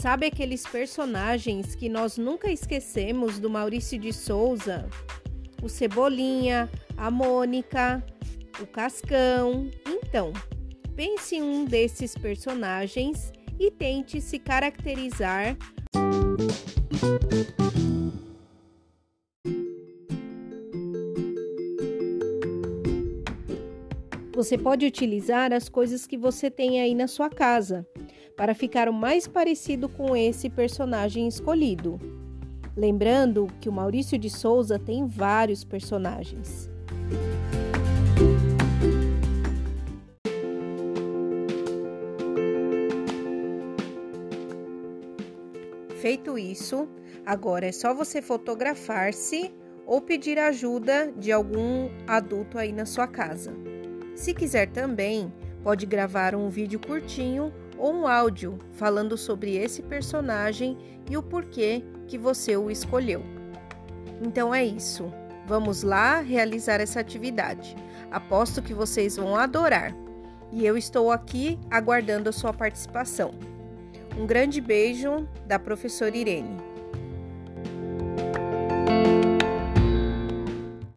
Sabe aqueles personagens que nós nunca esquecemos do Maurício de Souza? O Cebolinha, a Mônica, o Cascão. Então, pense em um desses personagens e tente se caracterizar. Você pode utilizar as coisas que você tem aí na sua casa para ficar o mais parecido com esse personagem escolhido. Lembrando que o Maurício de Souza tem vários personagens. Feito isso, agora é só você fotografar-se ou pedir ajuda de algum adulto aí na sua casa. Se quiser também, pode gravar um vídeo curtinho ou um áudio falando sobre esse personagem e o porquê que você o escolheu. Então é isso. Vamos lá realizar essa atividade. Aposto que vocês vão adorar. E eu estou aqui aguardando a sua participação. Um grande beijo da professora Irene.